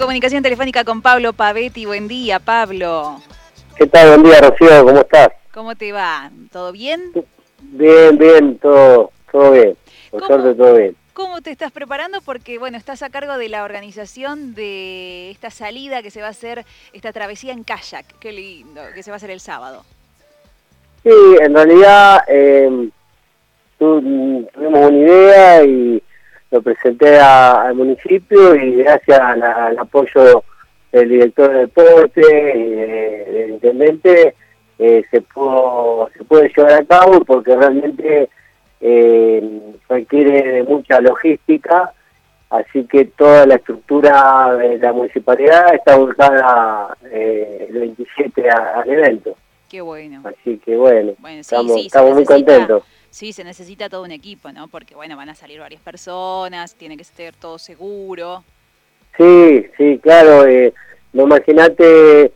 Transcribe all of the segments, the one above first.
comunicación telefónica con Pablo Pavetti. Buen día, Pablo. ¿Qué tal? Buen día, Rocío. ¿Cómo estás? ¿Cómo te va? ¿Todo bien? Bien, bien, todo, todo bien. Por suerte, todo bien. ¿Cómo te estás preparando? Porque, bueno, estás a cargo de la organización de esta salida que se va a hacer, esta travesía en kayak. Qué lindo, que se va a hacer el sábado. Sí, en realidad eh, tuvimos una idea y lo presenté al municipio y gracias al apoyo del director de deporte y del intendente eh, se pudo se puede llevar a cabo porque realmente eh, requiere de mucha logística así que toda la estructura de la municipalidad está ubicada eh, el 27 al evento. Qué bueno. Así que bueno, estamos, estamos muy contentos sí, se necesita todo un equipo, ¿no? Porque, bueno, van a salir varias personas, tiene que estar todo seguro. Sí, sí, claro. Eh, no imagínate,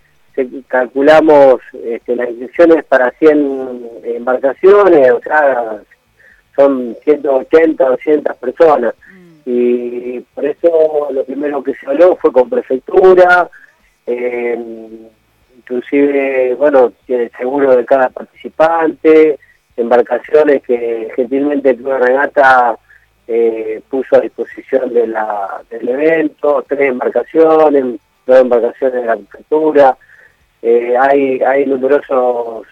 calculamos este, las inscripciones para 100 embarcaciones, o sea, son 180, 200 personas. Mm. Y por eso lo primero que se habló fue con prefectura, eh, inclusive, bueno, tiene seguro de cada participante, embarcaciones que gentilmente el Club Regata eh, puso a disposición de la, del evento, tres embarcaciones, dos embarcaciones de la prefectura, eh, hay, hay numerosos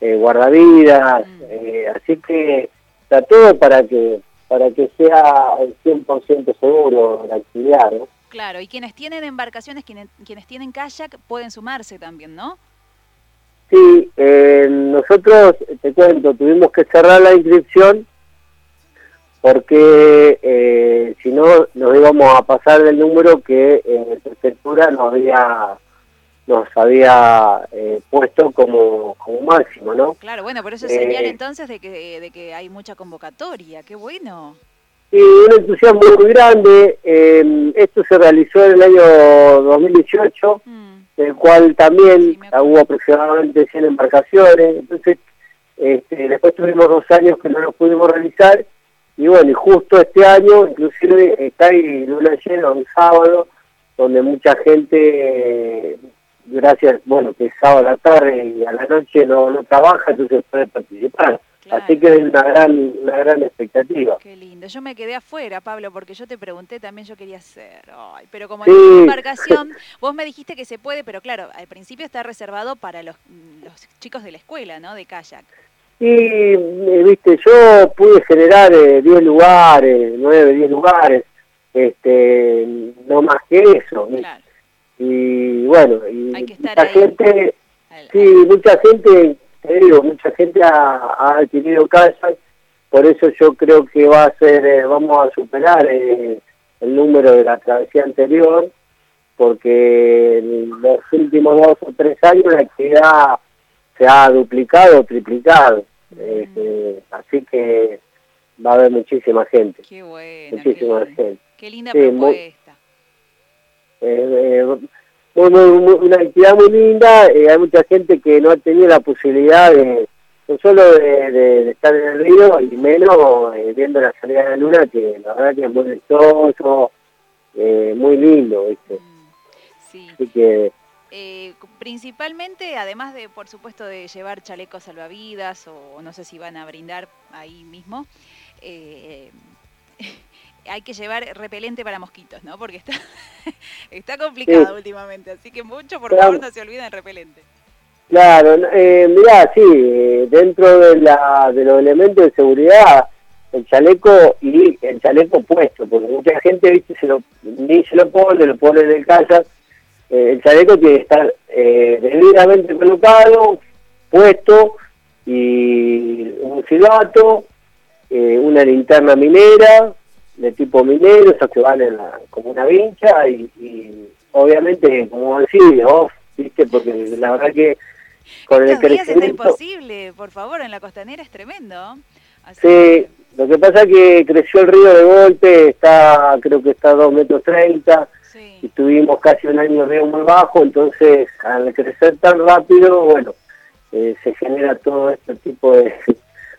eh, guardavidas, mm. así que está todo para que para que sea el 100% seguro la actividad. ¿no? Claro, y quienes tienen embarcaciones, quienes, quienes tienen kayak, pueden sumarse también, ¿no? Sí, eh, nosotros, te cuento, tuvimos que cerrar la inscripción porque eh, si no nos íbamos a pasar del número que en la prefectura nos había nos había eh, puesto como, como máximo, ¿no? Claro, bueno, por eso es señal entonces de que, de que hay mucha convocatoria, qué bueno. Sí, un entusiasmo muy grande. esto se realizó en el año 2018 del cual también hubo aproximadamente 100 embarcaciones, entonces este, después tuvimos dos años que no lo pudimos realizar, y bueno, y justo este año, inclusive está ahí luna llena un sábado, donde mucha gente, gracias, bueno, que es sábado a la tarde y a la noche no, no trabaja, entonces puede participar. Así que es una gran, una gran expectativa. Qué lindo. Yo me quedé afuera, Pablo, porque yo te pregunté también, yo quería hacer. pero como en embarcación, vos me dijiste que se puede, pero claro, al principio está reservado para los, los chicos de la escuela, ¿no? De kayak. Sí, eh, viste, yo pude generar 10 eh, lugares, 9, 10 lugares, este, no más que eso. Claro. Y bueno, y mucha gente, sí, mucha gente digo, mucha gente ha, adquirido casas, por eso yo creo que va a ser, eh, vamos a superar eh, el número de la travesía anterior, porque en los últimos dos o tres años la actividad se ha duplicado o triplicado. Este, así que va a haber muchísima gente. Qué bueno. Muchísima gente. Qué linda propuesta. Eh, una actividad muy linda, eh, hay mucha gente que no ha tenido la posibilidad de, no solo de, estar en el río, y menos eh, viendo la salida de la luna, que la verdad que es muy vistoso, eh, muy lindo, ¿viste? Mm, sí. Así que... principalmente, además de, por supuesto, de llevar chalecos salvavidas, o no sé si van a brindar ahí mismo, hay que llevar repelente para mosquitos, ¿no? Porque está, está complicado últimamente, así que mucho, por favor, no se olviden el repelente. Claro, eh, mirá, sí, eh, dentro de, la, de los elementos de seguridad, el chaleco y el chaleco puesto, porque mucha gente, viste, se lo, ni se lo pone, lo pone en el casa, eh, el chaleco tiene que estar eh, debidamente colocado, puesto, y un silbato, una linterna minera, de tipo minero, esos que van en la, como una vincha y, obviamente, como decís, off, ¿viste? Porque la verdad que con el crecimiento... es imposible, por favor, en la costanera es tremendo. sí, lo que pasa es que creció el río de golpe, está creo que está a 2 metros 30 y tuvimos casi un año río muy bajo, entonces al crecer tan rápido, bueno, eh, se genera todo este tipo de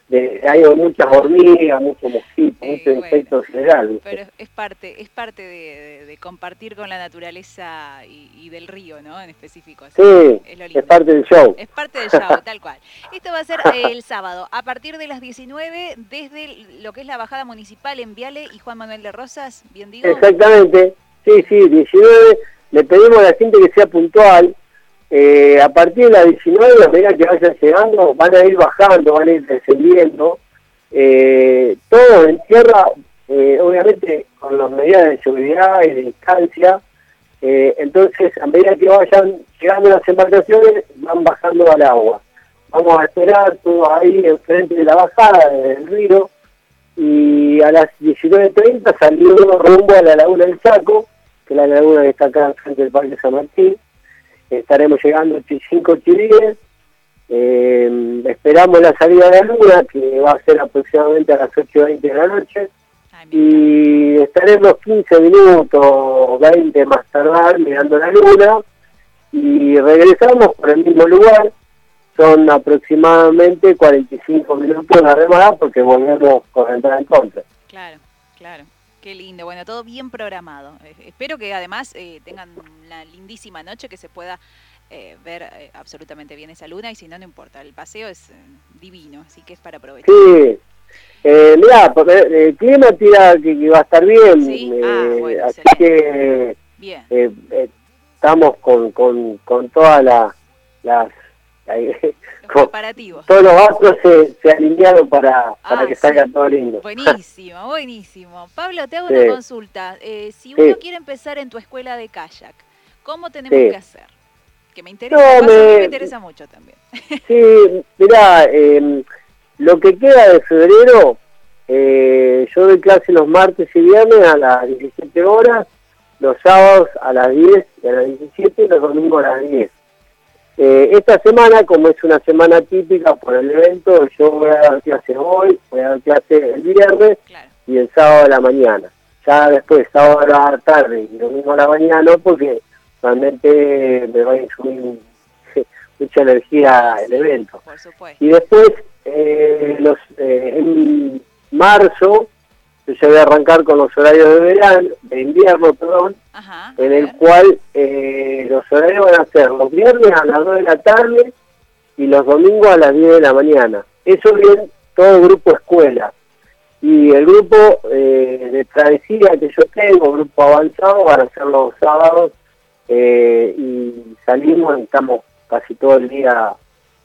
hay muchas hormigas, muchos mosquitos, muchos insectos generales. Pero es parte, es parte de, compartir con la naturaleza y, del río, ¿no? En específico. sí, es, parte del show. Es parte del show, tal cual. Esto va a ser el sábado, a partir de las 19, desde lo que es la bajada municipal en Viale y Juan Manuel de Rosas, ¿bien digo? Exactamente, sí, sí, 19. Le pedimos a la gente que sea puntual, eh, a partir de las 19, a medida que vayan llegando, van a ir bajando, van a ir descendiendo. Eh, todo en tierra, eh, obviamente con las medidas de seguridad y de distancia. Eh, entonces, a medida que vayan llegando las embarcaciones, van bajando al agua. Vamos a esperar todo ahí enfrente de la bajada del río y a las 19.30 salimos rumbo a la laguna del Saco, que es la laguna que está acá enfrente del Parque San Martín estaremos llegando a 5 chilíes. Eh, esperamos la salida de la luna, que va a ser aproximadamente a las 8.20 de la noche. Y estaremos 15 minutos, 20 más tardar, mirando la luna. Y regresamos por el mismo lugar. Son aproximadamente 45 minutos de remada porque volvemos con entrada en contra. Claro, claro. Qué lindo, bueno, todo bien programado. Eh, espero que además eh, tengan una lindísima noche, que se pueda eh, ver absolutamente bien esa luna y si no, no importa, el paseo es divino, así que es para aprovechar. Sí, mirá, el clima tira que, va a estar bien, ¿Sí? ah, así que bien. estamos con, con, con todas las preparativos. Todos los astros se, se alinearon para, para ah, que salga todo lindo. Buenísimo, buenísimo. Pablo, te hago una consulta. Eh, si uno quiere empezar en tu escuela de kayak, ¿cómo tenemos que hacer? Que me interesa, me... interesa mucho también. sí, mirá, em, lo que queda de febrero, eh, yo doy clase los martes y viernes a las 17 horas, los sábados a las 10 y a las 17 y los domingos a las 10. Eh, esta semana, como es una semana típica por el evento, yo voy a dar clase hoy, voy a dar clase el viernes y el sábado de la mañana. Ya después, sábado a la tarde y domingo a la mañana, porque realmente me va a subir mucha energía el evento. Y después, eh, los, eh, en marzo, yo voy a arrancar con los horarios de verano, de invierno, perdón, en el cual eh, los horarios van a ser los viernes a las 2 de la tarde y los domingos a las 10 de la mañana. Eso bien todo el grupo escuela. Y el grupo eh, de travesía que yo tengo, grupo avanzado, van a ser los sábados eh, y salimos y estamos casi todo el día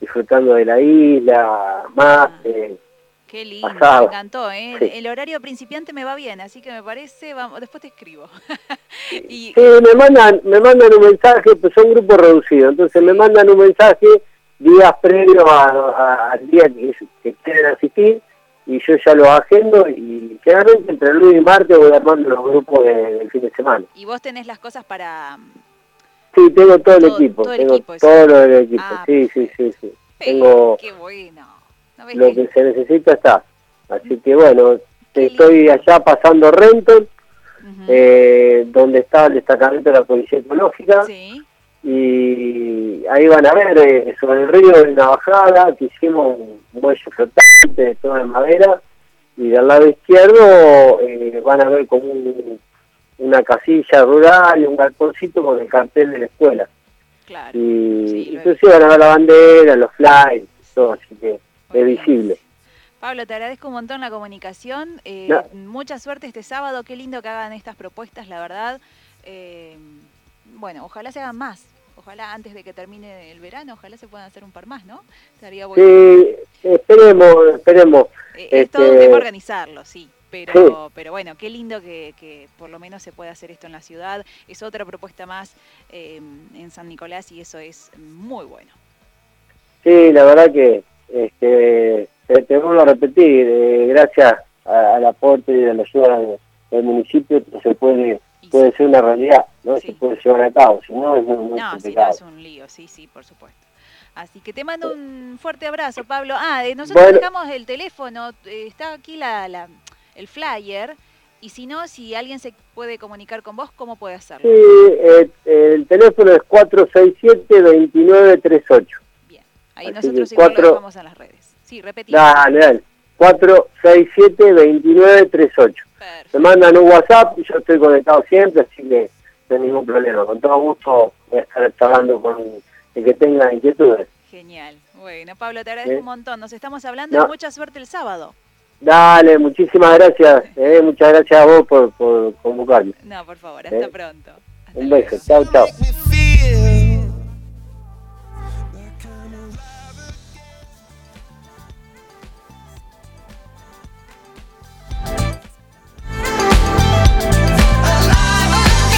disfrutando de la isla, más... Ah. Qué lindo, me encantó. ¿eh? El horario principiante me va bien, así que me parece, vamos, después te escribo. y... Sí, me mandan, me mandan un mensaje, pues son grupos reducidos, entonces me mandan un mensaje días previos al día que, quieren asistir y yo ya lo agendo y generalmente entre lunes y martes voy armando los grupos del fin de semana. ¿Y vos tenés las cosas para...? Sí, tengo todo, el equipo, tengo todo lo del equipo, ah, sí, sí, sí, sí. Tengo... Qué bueno lo que se necesita está. Así que bueno, estoy allá pasando Renton, eh, donde está el destacamento de la Policía Ecológica. Y ahí van a ver, eh, sobre el río hay una bajada que hicimos un muelle flotante de toda madera. Y del lado izquierdo eh, van a ver como una casilla rural y un galponcito con el cartel de la escuela. Claro. Y entonces van a ver la bandera, los flyers, todo, así que es visible. Pablo, te agradezco un montón la comunicación. Eh, mucha suerte este sábado. Qué lindo que hagan estas propuestas, la verdad. Eh, bueno, ojalá se hagan más. Ojalá antes de que termine el verano, ojalá se puedan hacer un par más, ¿no? Estaría bueno. Sí, esperemos, esperemos. Eh, es todo un tema organizarlo, sí. Pero, pero bueno, qué lindo que, que, por lo menos se pueda hacer esto en la ciudad. Es otra propuesta más en San Nicolás y eso es muy bueno. Sí, la verdad que este, te, vuelvo a repetir, eh, gracias al aporte y a la ayuda del, municipio se puede puede ser una realidad, ¿no? Se puede llevar a cabo, si no es muy, No, si no es un lío, sí, sí, por supuesto. Así que te mando un fuerte abrazo, Pablo. Ah, nosotros dejamos el teléfono, eh, está aquí la, la, el flyer, y si no, si alguien se puede comunicar con vos, ¿cómo puede hacerlo? Sí, eh, el teléfono es 467-2938. Ahí nosotros igual lo dejamos en las redes. Sí, repetí. Dale, dale. 467-2938. Me mandan un WhatsApp y yo estoy conectado siempre, así que no hay ningún problema. Con todo gusto voy a estar hablando con el que tenga inquietudes. Genial. Bueno, Pablo, te agradezco un montón. Nos estamos hablando y mucha suerte el sábado. Dale, muchísimas gracias. Eh, muchas gracias a vos por, por convocarme. No, por favor, hasta eh. pronto. un beso. Chao, chao.